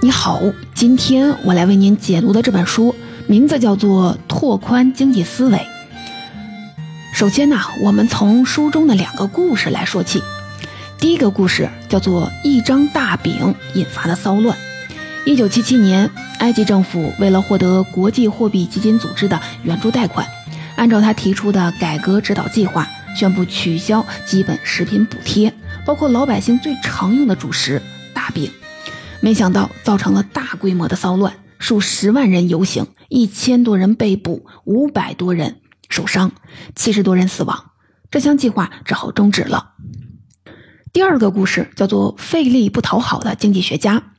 你好，今天我来为您解读的这本书名字叫做《拓宽经济思维》。首先呢，我们从书中的两个故事来说起。第一个故事叫做“一张大饼引发的骚乱”。一九七七年，埃及政府为了获得国际货币基金组织的援助贷款，按照他提出的改革指导计划，宣布取消基本食品补贴，包括老百姓最常用的主食大饼。没想到造成了大规模的骚乱，数十万人游行，一千多人被捕，五百多人受伤，七十多人死亡。这项计划只好终止了。第二个故事叫做“费力不讨好的经济学家”。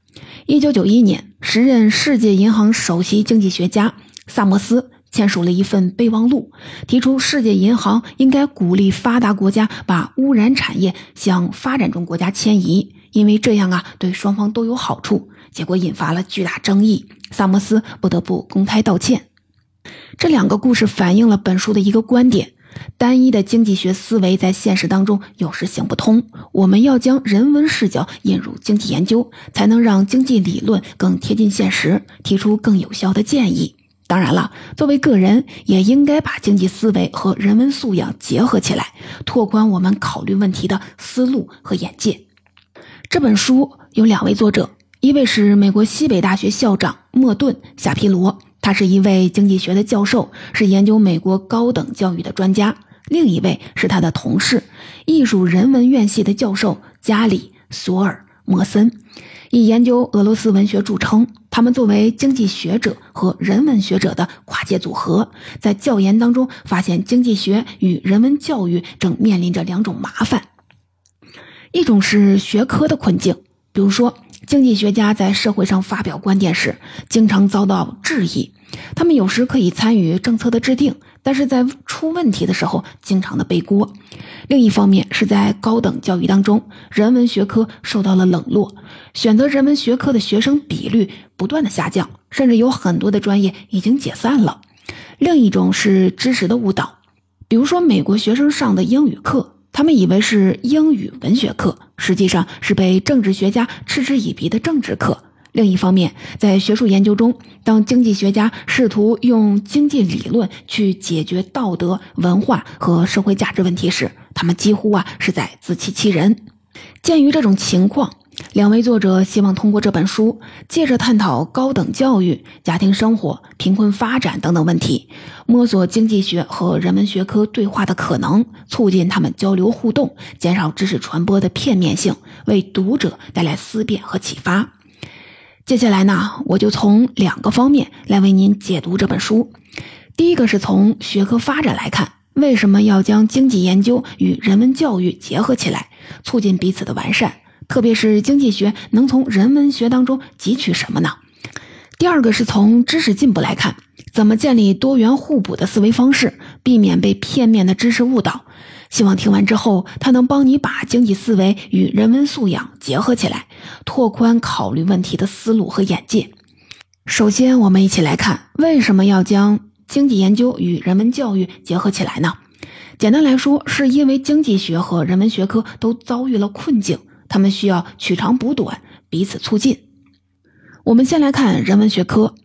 一九九一年，时任世界银行首席经济学家萨默斯签署了一份备忘录，提出世界银行应该鼓励发达国家把污染产业向发展中国家迁移。因为这样啊，对双方都有好处，结果引发了巨大争议。萨默斯不得不公开道歉。这两个故事反映了本书的一个观点：单一的经济学思维在现实当中有时行不通。我们要将人文视角引入经济研究，才能让经济理论更贴近现实，提出更有效的建议。当然了，作为个人，也应该把经济思维和人文素养结合起来，拓宽我们考虑问题的思路和眼界。这本书有两位作者，一位是美国西北大学校长莫顿·夏皮罗，他是一位经济学的教授，是研究美国高等教育的专家；另一位是他的同事，艺术人文院系的教授加里·索尔莫森，以研究俄罗斯文学著称。他们作为经济学者和人文学者的跨界组合，在教研当中发现经济学与人文教育正面临着两种麻烦。一种是学科的困境，比如说，经济学家在社会上发表观点时，经常遭到质疑。他们有时可以参与政策的制定，但是在出问题的时候，经常的背锅。另一方面，是在高等教育当中，人文学科受到了冷落，选择人文学科的学生比率不断的下降，甚至有很多的专业已经解散了。另一种是知识的误导，比如说美国学生上的英语课。他们以为是英语文学课，实际上是被政治学家嗤之以鼻的政治课。另一方面，在学术研究中，当经济学家试图用经济理论去解决道德、文化和社会价值问题时，他们几乎啊是在自欺欺人。鉴于这种情况。两位作者希望通过这本书，借着探讨高等教育、家庭生活、贫困发展等等问题，摸索经济学和人文学科对话的可能，促进他们交流互动，减少知识传播的片面性，为读者带来思辨和启发。接下来呢，我就从两个方面来为您解读这本书。第一个是从学科发展来看，为什么要将经济研究与人文教育结合起来，促进彼此的完善？特别是经济学能从人文学当中汲取什么呢？第二个是从知识进步来看，怎么建立多元互补的思维方式，避免被片面的知识误导。希望听完之后，它能帮你把经济思维与人文素养结合起来，拓宽考虑问题的思路和眼界。首先，我们一起来看为什么要将经济研究与人文教育结合起来呢？简单来说，是因为经济学和人文学科都遭遇了困境。他们需要取长补短，彼此促进。我们先来看人文学科。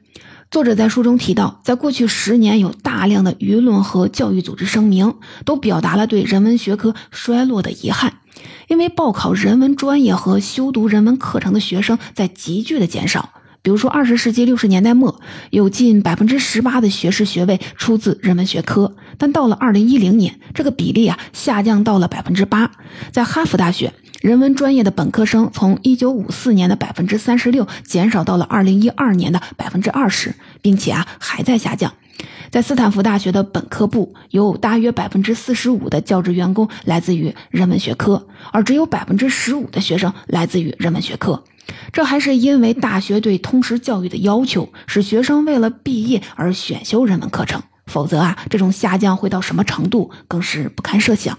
作者在书中提到，在过去十年，有大量的舆论和教育组织声明，都表达了对人文学科衰落的遗憾。因为报考人文专业和修读人文课程的学生在急剧的减少。比如说，二十世纪六十年代末，有近百分之十八的学士学位出自人文学科，但到了二零一零年，这个比例啊下降到了百分之八。在哈佛大学。人文专业的本科生从一九五四年的百分之三十六减少到了二零一二年的百分之二十，并且啊还在下降。在斯坦福大学的本科部，有大约百分之四十五的教职员工来自于人文学科，而只有百分之十五的学生来自于人文学科。这还是因为大学对通识教育的要求，使学生为了毕业而选修人文课程。否则啊，这种下降会到什么程度，更是不堪设想。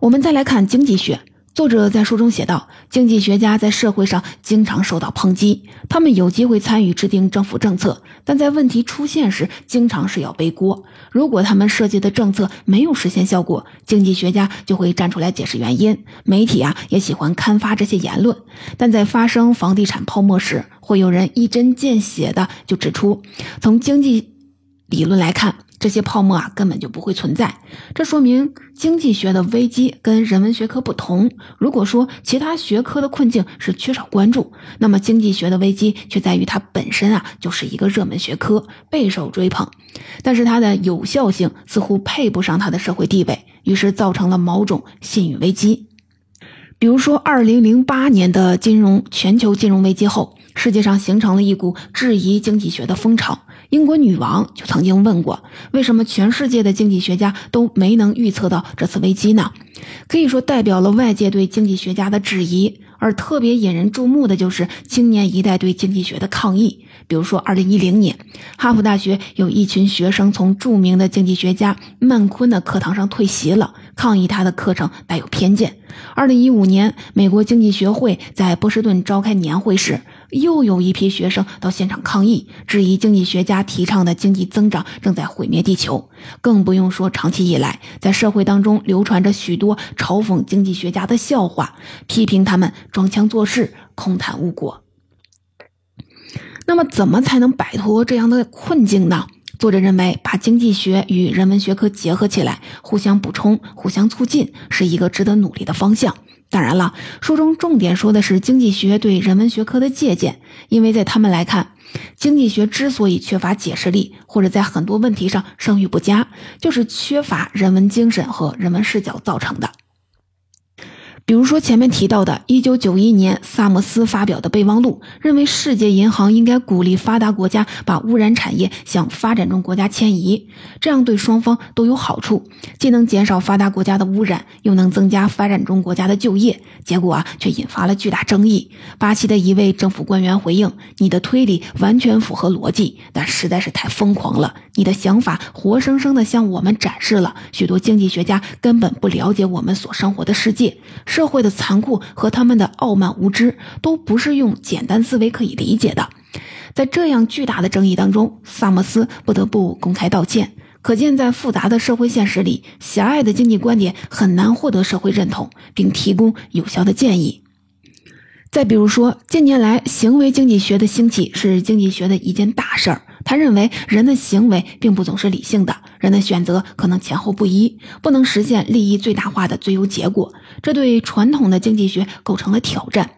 我们再来看经济学。作者在书中写道：“经济学家在社会上经常受到抨击，他们有机会参与制定政府政策，但在问题出现时，经常是要背锅。如果他们设计的政策没有实现效果，经济学家就会站出来解释原因。媒体啊，也喜欢刊发这些言论。但在发生房地产泡沫时，会有人一针见血的就指出，从经济理论来看。”这些泡沫啊根本就不会存在，这说明经济学的危机跟人文学科不同。如果说其他学科的困境是缺少关注，那么经济学的危机却在于它本身啊就是一个热门学科，备受追捧，但是它的有效性似乎配不上它的社会地位，于是造成了某种信誉危机。比如说，二零零八年的金融全球金融危机后，世界上形成了一股质疑经济学的风潮。英国女王就曾经问过：“为什么全世界的经济学家都没能预测到这次危机呢？”可以说，代表了外界对经济学家的质疑。而特别引人注目的就是青年一代对经济学的抗议。比如说，二零一零年，哈佛大学有一群学生从著名的经济学家曼昆的课堂上退席了，抗议他的课程带有偏见。二零一五年，美国经济学会在波士顿召开年会时。又有一批学生到现场抗议，质疑经济学家提倡的经济增长正在毁灭地球。更不用说长期以来，在社会当中流传着许多嘲讽经济学家的笑话，批评他们装腔作势、空谈误国。那么，怎么才能摆脱这样的困境呢？作者认为，把经济学与人文学科结合起来，互相补充、互相促进，是一个值得努力的方向。当然了，书中重点说的是经济学对人文学科的借鉴，因为在他们来看，经济学之所以缺乏解释力，或者在很多问题上声誉不佳，就是缺乏人文精神和人文视角造成的。比如说前面提到的1991年萨默斯发表的备忘录，认为世界银行应该鼓励发达国家把污染产业向发展中国家迁移，这样对双方都有好处，既能减少发达国家的污染，又能增加发展中国家的就业。结果啊，却引发了巨大争议。巴西的一位政府官员回应：“你的推理完全符合逻辑，但实在是太疯狂了。你的想法活生生地向我们展示了许多经济学家根本不了解我们所生活的世界。”社会的残酷和他们的傲慢无知都不是用简单思维可以理解的。在这样巨大的争议当中，萨默斯不得不公开道歉。可见，在复杂的社会现实里，狭隘的经济观点很难获得社会认同，并提供有效的建议。再比如说，近年来行为经济学的兴起是经济学的一件大事儿。他认为人的行为并不总是理性的，人的选择可能前后不一，不能实现利益最大化的最优结果。这对传统的经济学构成了挑战，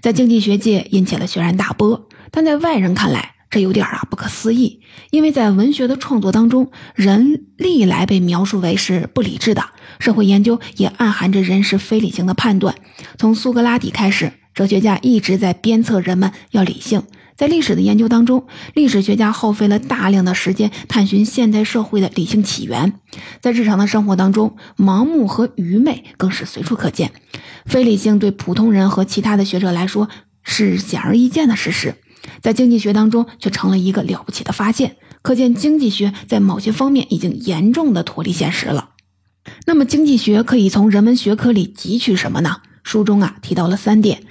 在经济学界引起了轩然大波。但在外人看来，这有点啊不可思议，因为在文学的创作当中，人历来被描述为是不理智的，社会研究也暗含着人是非理性的判断。从苏格拉底开始，哲学家一直在鞭策人们要理性。在历史的研究当中，历史学家耗费了大量的时间探寻现代社会的理性起源。在日常的生活当中，盲目和愚昧更是随处可见。非理性对普通人和其他的学者来说是显而易见的事实，在经济学当中却成了一个了不起的发现。可见经济学在某些方面已经严重的脱离现实了。那么，经济学可以从人文学科里汲取什么呢？书中啊提到了三点：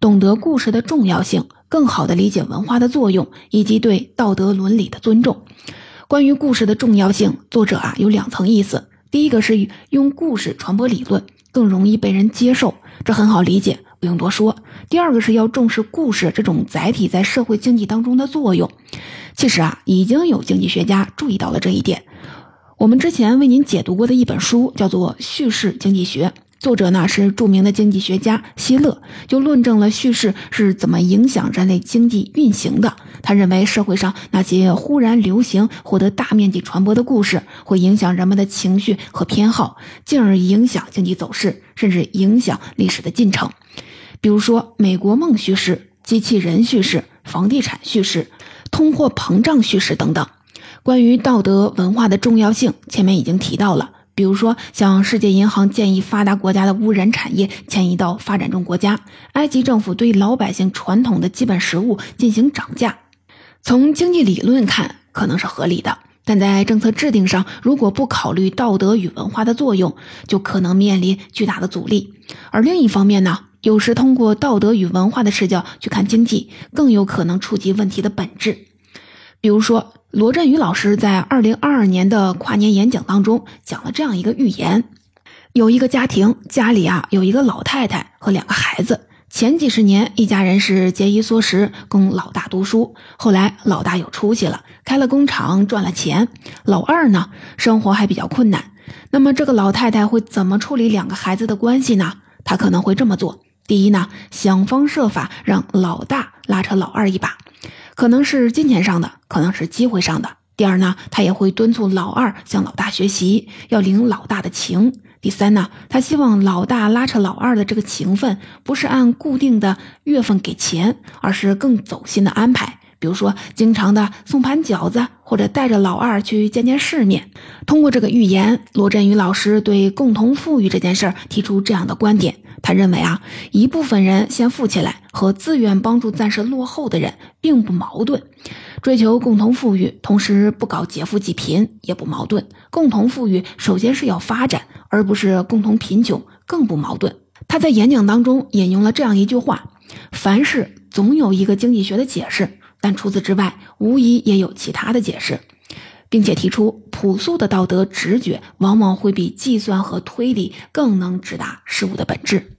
懂得故事的重要性。更好地理解文化的作用，以及对道德伦理的尊重。关于故事的重要性，作者啊有两层意思。第一个是用故事传播理论，更容易被人接受，这很好理解，不用多说。第二个是要重视故事这种载体在社会经济当中的作用。其实啊，已经有经济学家注意到了这一点。我们之前为您解读过的一本书叫做《叙事经济学》。作者呢是著名的经济学家希勒，就论证了叙事是怎么影响人类经济运行的。他认为社会上那些忽然流行、获得大面积传播的故事，会影响人们的情绪和偏好，进而影响经济走势，甚至影响历史的进程。比如说，美国梦叙事、机器人叙事、房地产叙事、通货膨胀叙事等等。关于道德文化的重要性，前面已经提到了。比如说，像世界银行建议发达国家的污染产业迁移到发展中国家，埃及政府对老百姓传统的基本食物进行涨价。从经济理论看，可能是合理的。但在政策制定上，如果不考虑道德与文化的作用，就可能面临巨大的阻力。而另一方面呢，有时通过道德与文化的视角去看经济，更有可能触及问题的本质。比如说，罗振宇老师在二零二二年的跨年演讲当中讲了这样一个寓言：有一个家庭，家里啊有一个老太太和两个孩子。前几十年，一家人是节衣缩食供老大读书。后来，老大有出息了，开了工厂赚了钱。老二呢，生活还比较困难。那么，这个老太太会怎么处理两个孩子的关系呢？她可能会这么做：第一呢，想方设法让老大拉扯老二一把，可能是金钱上的，可能是机会上的。第二呢，他也会敦促老二向老大学习，要领老大的情。第三呢，他希望老大拉扯老二的这个情分不是按固定的月份给钱，而是更走心的安排。比如说，经常的送盘饺子，或者带着老二去见见世面。通过这个寓言，罗振宇老师对共同富裕这件事儿提出这样的观点：他认为啊，一部分人先富起来和自愿帮助暂时落后的人并不矛盾。追求共同富裕，同时不搞劫富济贫也不矛盾。共同富裕首先是要发展，而不是共同贫穷，更不矛盾。他在演讲当中引用了这样一句话：“凡事总有一个经济学的解释，但除此之外，无疑也有其他的解释，并且提出朴素的道德直觉往往会比计算和推理更能直达事物的本质。”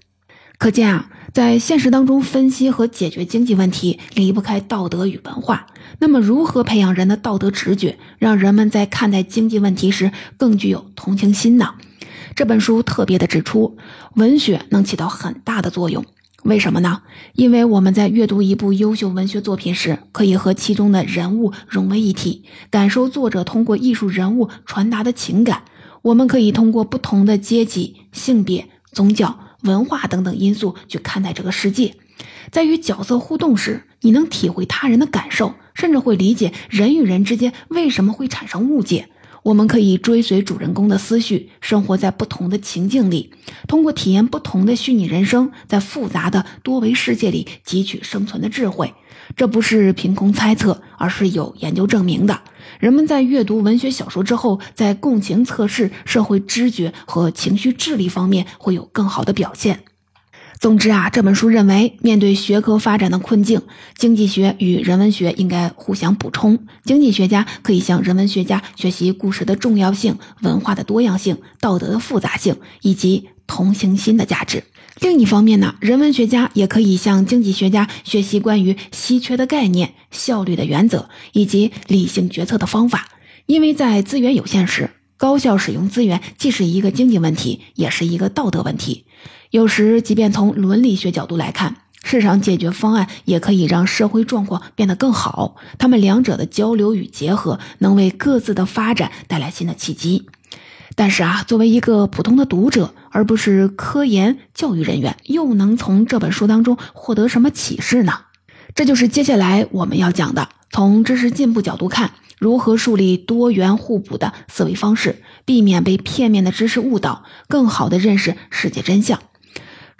可见啊，在现实当中分析和解决经济问题离不开道德与文化。那么，如何培养人的道德直觉，让人们在看待经济问题时更具有同情心呢？这本书特别的指出，文学能起到很大的作用。为什么呢？因为我们在阅读一部优秀文学作品时，可以和其中的人物融为一体，感受作者通过艺术人物传达的情感。我们可以通过不同的阶级、性别、宗教。文化等等因素去看待这个世界，在与角色互动时，你能体会他人的感受，甚至会理解人与人之间为什么会产生误解。我们可以追随主人公的思绪，生活在不同的情境里，通过体验不同的虚拟人生，在复杂的多维世界里汲取生存的智慧。这不是凭空猜测，而是有研究证明的。人们在阅读文学小说之后，在共情测试、社会知觉和情绪智力方面会有更好的表现。总之啊，这本书认为，面对学科发展的困境，经济学与人文学应该互相补充。经济学家可以向人文学家学习故事的重要性、文化的多样性、道德的复杂性以及同情心的价值。另一方面呢，人文学家也可以向经济学家学习关于稀缺的概念、效率的原则以及理性决策的方法。因为在资源有限时，高效使用资源既是一个经济问题，也是一个道德问题。有时，即便从伦理学角度来看，市场解决方案也可以让社会状况变得更好。他们两者的交流与结合，能为各自的发展带来新的契机。但是啊，作为一个普通的读者，而不是科研教育人员，又能从这本书当中获得什么启示呢？这就是接下来我们要讲的。从知识进步角度看，如何树立多元互补的思维方式，避免被片面的知识误导，更好的认识世界真相。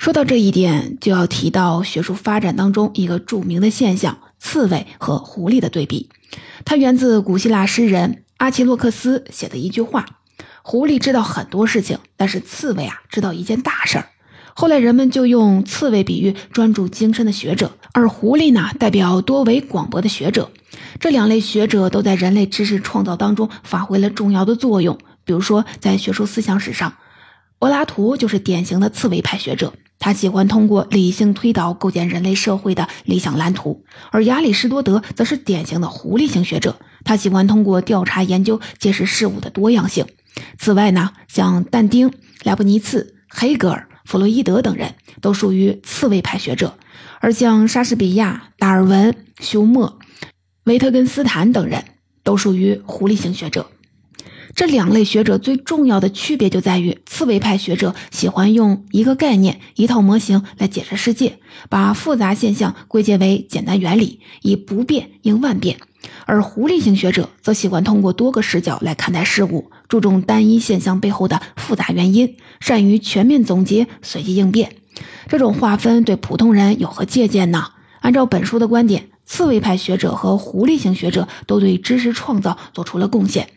说到这一点，就要提到学术发展当中一个著名的现象——刺猬和狐狸的对比。它源自古希腊诗人阿奇洛克斯写的一句话。狐狸知道很多事情，但是刺猬啊知道一件大事儿。后来人们就用刺猬比喻专注精深的学者，而狐狸呢代表多维广博的学者。这两类学者都在人类知识创造当中发挥了重要的作用。比如说，在学术思想史上，柏拉图就是典型的刺猬派学者，他喜欢通过理性推导构建人类社会的理想蓝图；而亚里士多德则是典型的狐狸型学者，他喜欢通过调查研究揭示事物的多样性。此外呢，像但丁、莱布尼茨、黑格尔、弗洛伊德等人都属于刺猬派学者，而像莎士比亚、达尔文、休谟、维特根斯坦等人都属于狐狸型学者。这两类学者最重要的区别就在于，刺猬派学者喜欢用一个概念、一套模型来解释世界，把复杂现象归结为简单原理，以不变应万变。而狐狸型学者则喜欢通过多个视角来看待事物，注重单一现象背后的复杂原因，善于全面总结、随机应变。这种划分对普通人有何借鉴呢？按照本书的观点，刺猬派学者和狐狸型学者都对知识创造做出了贡献，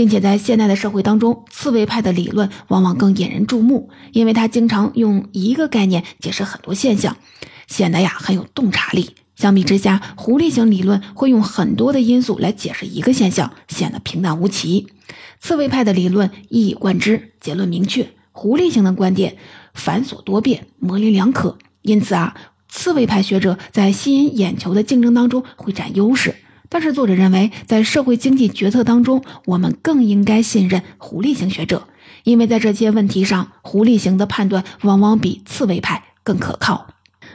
并且在现代的社会当中，刺猬派的理论往往更引人注目，因为他经常用一个概念解释很多现象，显得呀很有洞察力。相比之下，狐狸型理论会用很多的因素来解释一个现象，显得平淡无奇。刺猬派的理论一以贯之，结论明确；狐狸型的观点繁琐多变，模棱两可。因此啊，刺猬派学者在吸引眼球的竞争当中会占优势。但是作者认为，在社会经济决策当中，我们更应该信任狐狸型学者，因为在这些问题上，狐狸型的判断往往比刺猬派更可靠。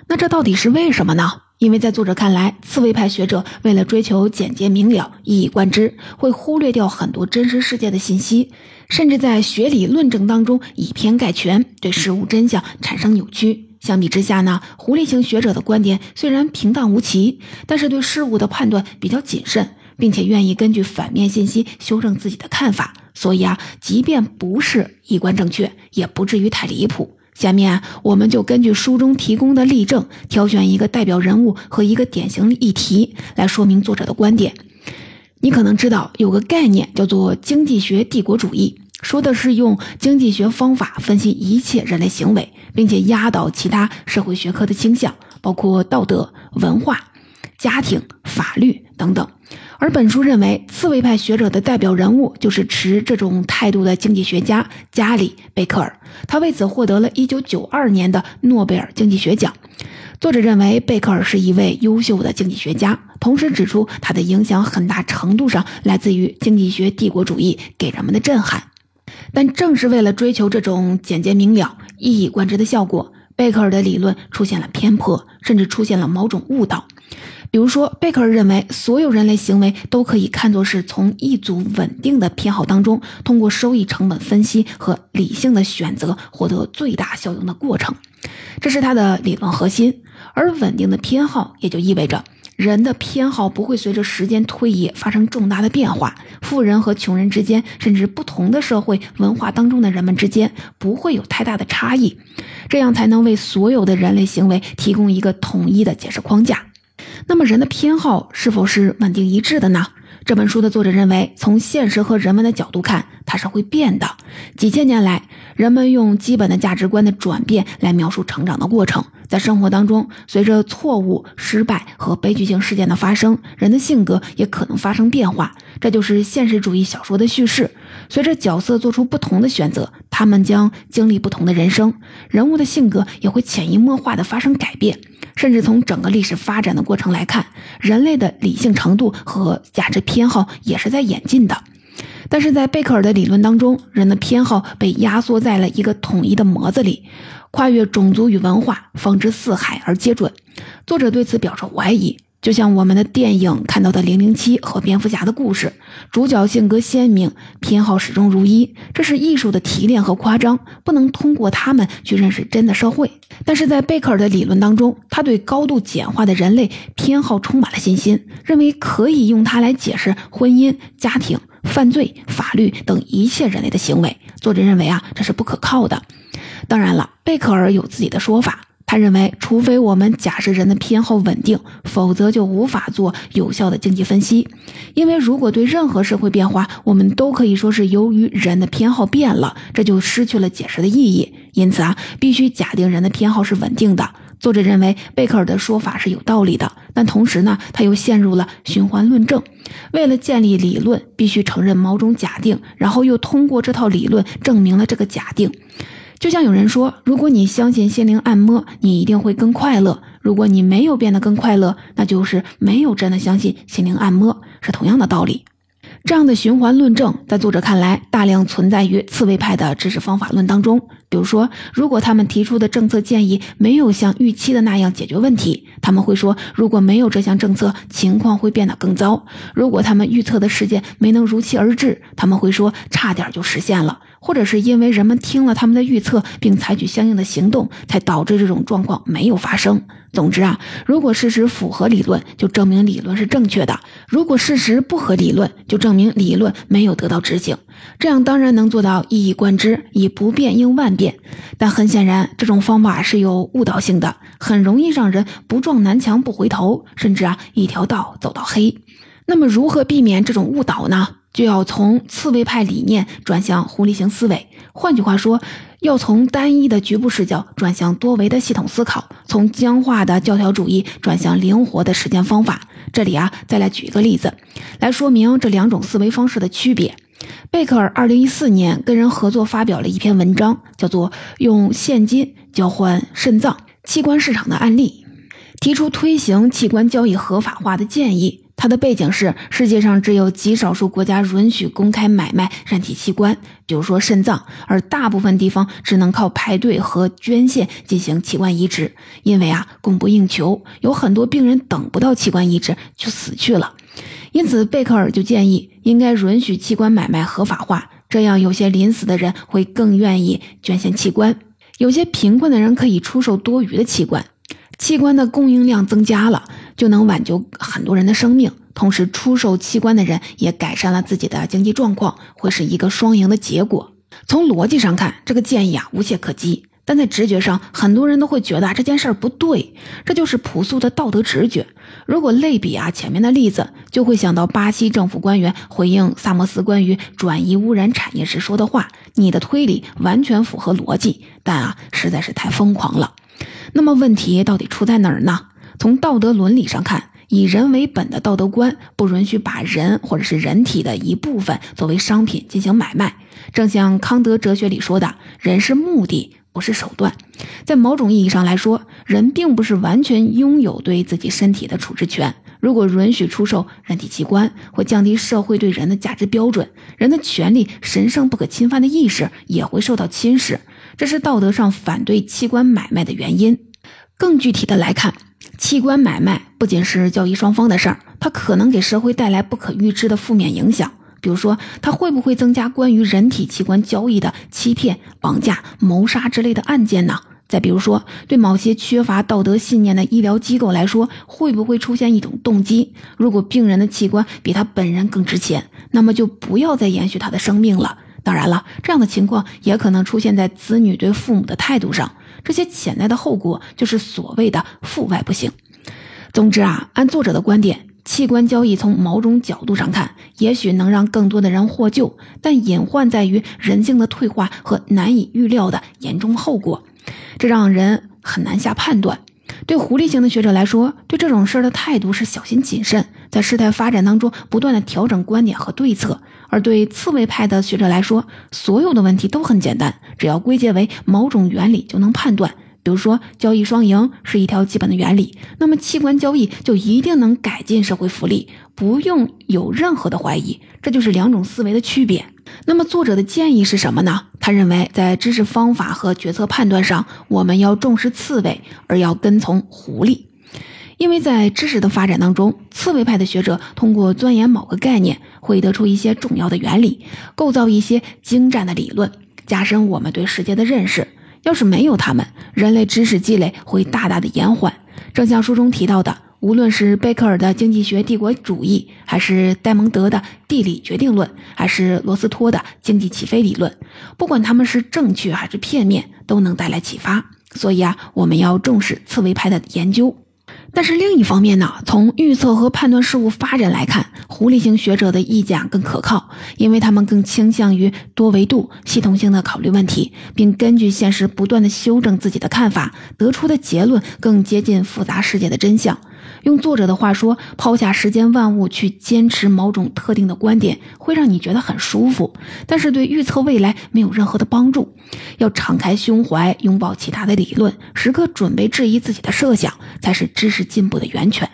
那这到底是为什么呢？因为在作者看来，刺猬派学者为了追求简洁明了、一以贯之，会忽略掉很多真实世界的信息，甚至在学理论证当中以偏概全，对事物真相产生扭曲。相比之下呢，狐狸型学者的观点虽然平淡无奇，但是对事物的判断比较谨慎，并且愿意根据反面信息修正自己的看法，所以啊，即便不是一观正确，也不至于太离谱。下面我们就根据书中提供的例证，挑选一个代表人物和一个典型议题来说明作者的观点。你可能知道有个概念叫做经济学帝国主义，说的是用经济学方法分析一切人类行为，并且压倒其他社会学科的倾向，包括道德、文化、家庭、法律等等。而本书认为，刺猬派学者的代表人物就是持这种态度的经济学家加里·贝克尔，他为此获得了一九九二年的诺贝尔经济学奖。作者认为贝克尔是一位优秀的经济学家，同时指出他的影响很大程度上来自于经济学帝国主义给人们的震撼。但正是为了追求这种简洁明了、一以贯之的效果，贝克尔的理论出现了偏颇，甚至出现了某种误导。比如说，贝克尔认为所有人类行为都可以看作是从一组稳定的偏好当中，通过收益成本分析和理性的选择获得最大效用的过程，这是他的理论核心。而稳定的偏好也就意味着人的偏好不会随着时间推移发生重大的变化，富人和穷人之间，甚至不同的社会文化当中的人们之间不会有太大的差异，这样才能为所有的人类行为提供一个统一的解释框架。那么人的偏好是否是稳定一致的呢？这本书的作者认为，从现实和人文的角度看，它是会变的。几千年来，人们用基本的价值观的转变来描述成长的过程。在生活当中，随着错误、失败和悲剧性事件的发生，人的性格也可能发生变化。这就是现实主义小说的叙事。随着角色做出不同的选择，他们将经历不同的人生，人物的性格也会潜移默化地发生改变。甚至从整个历史发展的过程来看，人类的理性程度和价值偏好也是在演进的。但是在贝克尔的理论当中，人的偏好被压缩在了一个统一的模子里，跨越种族与文化，放之四海而皆准。作者对此表示怀疑。就像我们的电影看到的《零零七》和蝙蝠侠的故事，主角性格鲜明，偏好始终如一，这是艺术的提炼和夸张，不能通过他们去认识真的社会。但是在贝克尔的理论当中，他对高度简化的人类偏好充满了信心，认为可以用它来解释婚姻、家庭、犯罪、法律等一切人类的行为。作者认为啊，这是不可靠的。当然了，贝克尔有自己的说法。他认为，除非我们假设人的偏好稳定，否则就无法做有效的经济分析。因为如果对任何社会变化，我们都可以说是由于人的偏好变了，这就失去了解释的意义。因此啊，必须假定人的偏好是稳定的。作者认为贝克尔的说法是有道理的，但同时呢，他又陷入了循环论证。为了建立理论，必须承认某种假定，然后又通过这套理论证明了这个假定。就像有人说，如果你相信心灵按摩，你一定会更快乐；如果你没有变得更快乐，那就是没有真的相信心灵按摩，是同样的道理。这样的循环论证，在作者看来，大量存在于刺猬派的知识方法论当中。比如说，如果他们提出的政策建议没有像预期的那样解决问题，他们会说，如果没有这项政策，情况会变得更糟。如果他们预测的事件没能如期而至，他们会说，差点就实现了。或者是因为人们听了他们的预测并采取相应的行动，才导致这种状况没有发生。总之啊，如果事实符合理论，就证明理论是正确的；如果事实不合理论，就证明理论没有得到执行。这样当然能做到一以贯之，以不变应万变。但很显然，这种方法是有误导性的，很容易让人不撞南墙不回头，甚至啊一条道走到黑。那么，如何避免这种误导呢？就要从刺猬派理念转向狐狸型思维。换句话说，要从单一的局部视角转向多维的系统思考，从僵化的教条主义转向灵活的实践方法。这里啊，再来举一个例子，来说明这两种思维方式的区别。贝克尔二零一四年跟人合作发表了一篇文章，叫做《用现金交换肾脏器官市场的案例》，提出推行器官交易合法化的建议。它的背景是，世界上只有极少数国家允许公开买卖人体器官，比如说肾脏，而大部分地方只能靠排队和捐献进行器官移植。因为啊，供不应求，有很多病人等不到器官移植就死去了。因此，贝克尔就建议应该允许器官买卖合法化，这样有些临死的人会更愿意捐献器官，有些贫困的人可以出售多余的器官，器官的供应量增加了。就能挽救很多人的生命，同时出售器官的人也改善了自己的经济状况，会是一个双赢的结果。从逻辑上看，这个建议啊无懈可击，但在直觉上，很多人都会觉得啊这件事儿不对。这就是朴素的道德直觉。如果类比啊前面的例子，就会想到巴西政府官员回应萨摩斯关于转移污染产业时说的话：“你的推理完全符合逻辑，但啊实在是太疯狂了。”那么问题到底出在哪儿呢？从道德伦理上看，以人为本的道德观不允许把人或者是人体的一部分作为商品进行买卖。正像康德哲学里说的，人是目的，不是手段。在某种意义上来说，人并不是完全拥有对自己身体的处置权。如果允许出售人体器官，会降低社会对人的价值标准，人的权利、神圣不可侵犯的意识也会受到侵蚀。这是道德上反对器官买卖的原因。更具体的来看。器官买卖不仅是交易双方的事儿，它可能给社会带来不可预知的负面影响。比如说，它会不会增加关于人体器官交易的欺骗、绑架、谋杀之类的案件呢？再比如说，对某些缺乏道德信念的医疗机构来说，会不会出现一种动机：如果病人的器官比他本人更值钱，那么就不要再延续他的生命了？当然了，这样的情况也可能出现在子女对父母的态度上。这些潜在的后果就是所谓的父外不幸。总之啊，按作者的观点，器官交易从某种角度上看，也许能让更多的人获救，但隐患在于人性的退化和难以预料的严重后果，这让人很难下判断。对狐狸型的学者来说，对这种事儿的态度是小心谨慎，在事态发展当中不断的调整观点和对策；而对刺猬派的学者来说，所有的问题都很简单，只要归结为某种原理就能判断。比如说，交易双赢是一条基本的原理，那么器官交易就一定能改进社会福利，不用有任何的怀疑。这就是两种思维的区别。那么作者的建议是什么呢？他认为，在知识方法和决策判断上，我们要重视刺猬，而要跟从狐狸，因为在知识的发展当中，刺猬派的学者通过钻研某个概念，会得出一些重要的原理，构造一些精湛的理论，加深我们对世界的认识。要是没有他们，人类知识积累会大大的延缓。正像书中提到的，无论是贝克尔的经济学帝国主义，还是戴蒙德的地理决定论，还是罗斯托的经济起飞理论，不管他们是正确还是片面，都能带来启发。所以啊，我们要重视刺猬派的研究。但是另一方面呢，从预测和判断事物发展来看，狐狸型学者的意见更可靠，因为他们更倾向于多维度、系统性的考虑问题，并根据现实不断的修正自己的看法，得出的结论更接近复杂世界的真相。用作者的话说，抛下世间万物去坚持某种特定的观点，会让你觉得很舒服，但是对预测未来没有任何的帮助。要敞开胸怀，拥抱其他的理论，时刻准备质疑自己的设想，才是知识进步的源泉。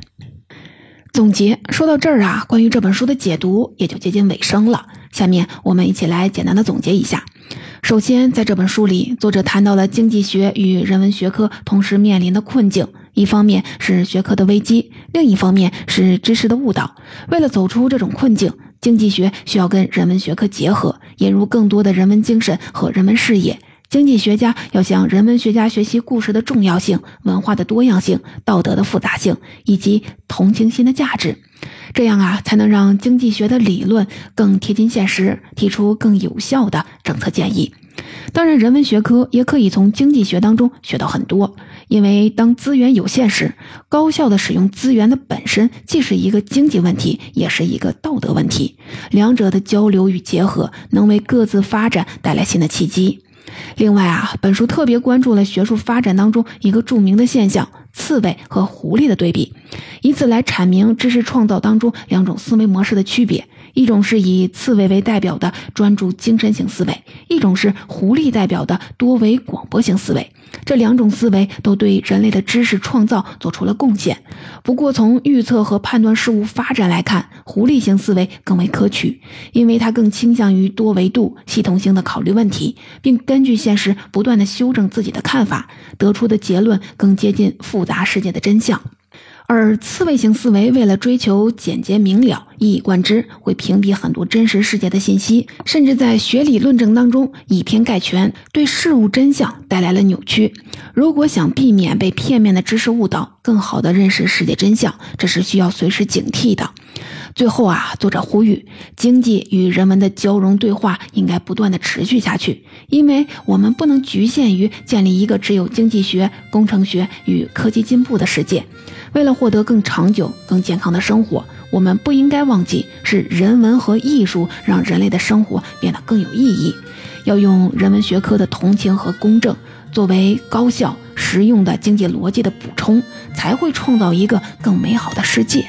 总结说到这儿啊，关于这本书的解读也就接近尾声了。下面我们一起来简单的总结一下。首先，在这本书里，作者谈到了经济学与人文学科同时面临的困境。一方面是学科的危机，另一方面是知识的误导。为了走出这种困境，经济学需要跟人文学科结合，引入更多的人文精神和人文视野。经济学家要向人文学家学习故事的重要性、文化的多样性、道德的复杂性以及同情心的价值。这样啊，才能让经济学的理论更贴近现实，提出更有效的政策建议。当然，人文学科也可以从经济学当中学到很多。因为当资源有限时，高效的使用资源的本身既是一个经济问题，也是一个道德问题。两者的交流与结合，能为各自发展带来新的契机。另外啊，本书特别关注了学术发展当中一个著名的现象——刺猬和狐狸的对比，以此来阐明知识创造当中两种思维模式的区别。一种是以刺猬为代表的专注精神型思维，一种是狐狸代表的多维广播型思维。这两种思维都对人类的知识创造做出了贡献。不过，从预测和判断事物发展来看，狐狸型思维更为可取，因为它更倾向于多维度、系统性的考虑问题，并根据现实不断的修正自己的看法，得出的结论更接近复杂世界的真相。而刺猬型思维为了追求简洁明了、一以贯之，会屏蔽很多真实世界的信息，甚至在学理论证当中以偏概全，对事物真相带来了扭曲。如果想避免被片面的知识误导，更好的认识世界真相，这是需要随时警惕的。最后啊，作者呼吁，经济与人文的交融对话应该不断的持续下去，因为我们不能局限于建立一个只有经济学、工程学与科技进步的世界。为了获得更长久、更健康的生活，我们不应该忘记，是人文和艺术让人类的生活变得更有意义。要用人文学科的同情和公正作为高效、实用的经济逻辑的补充，才会创造一个更美好的世界。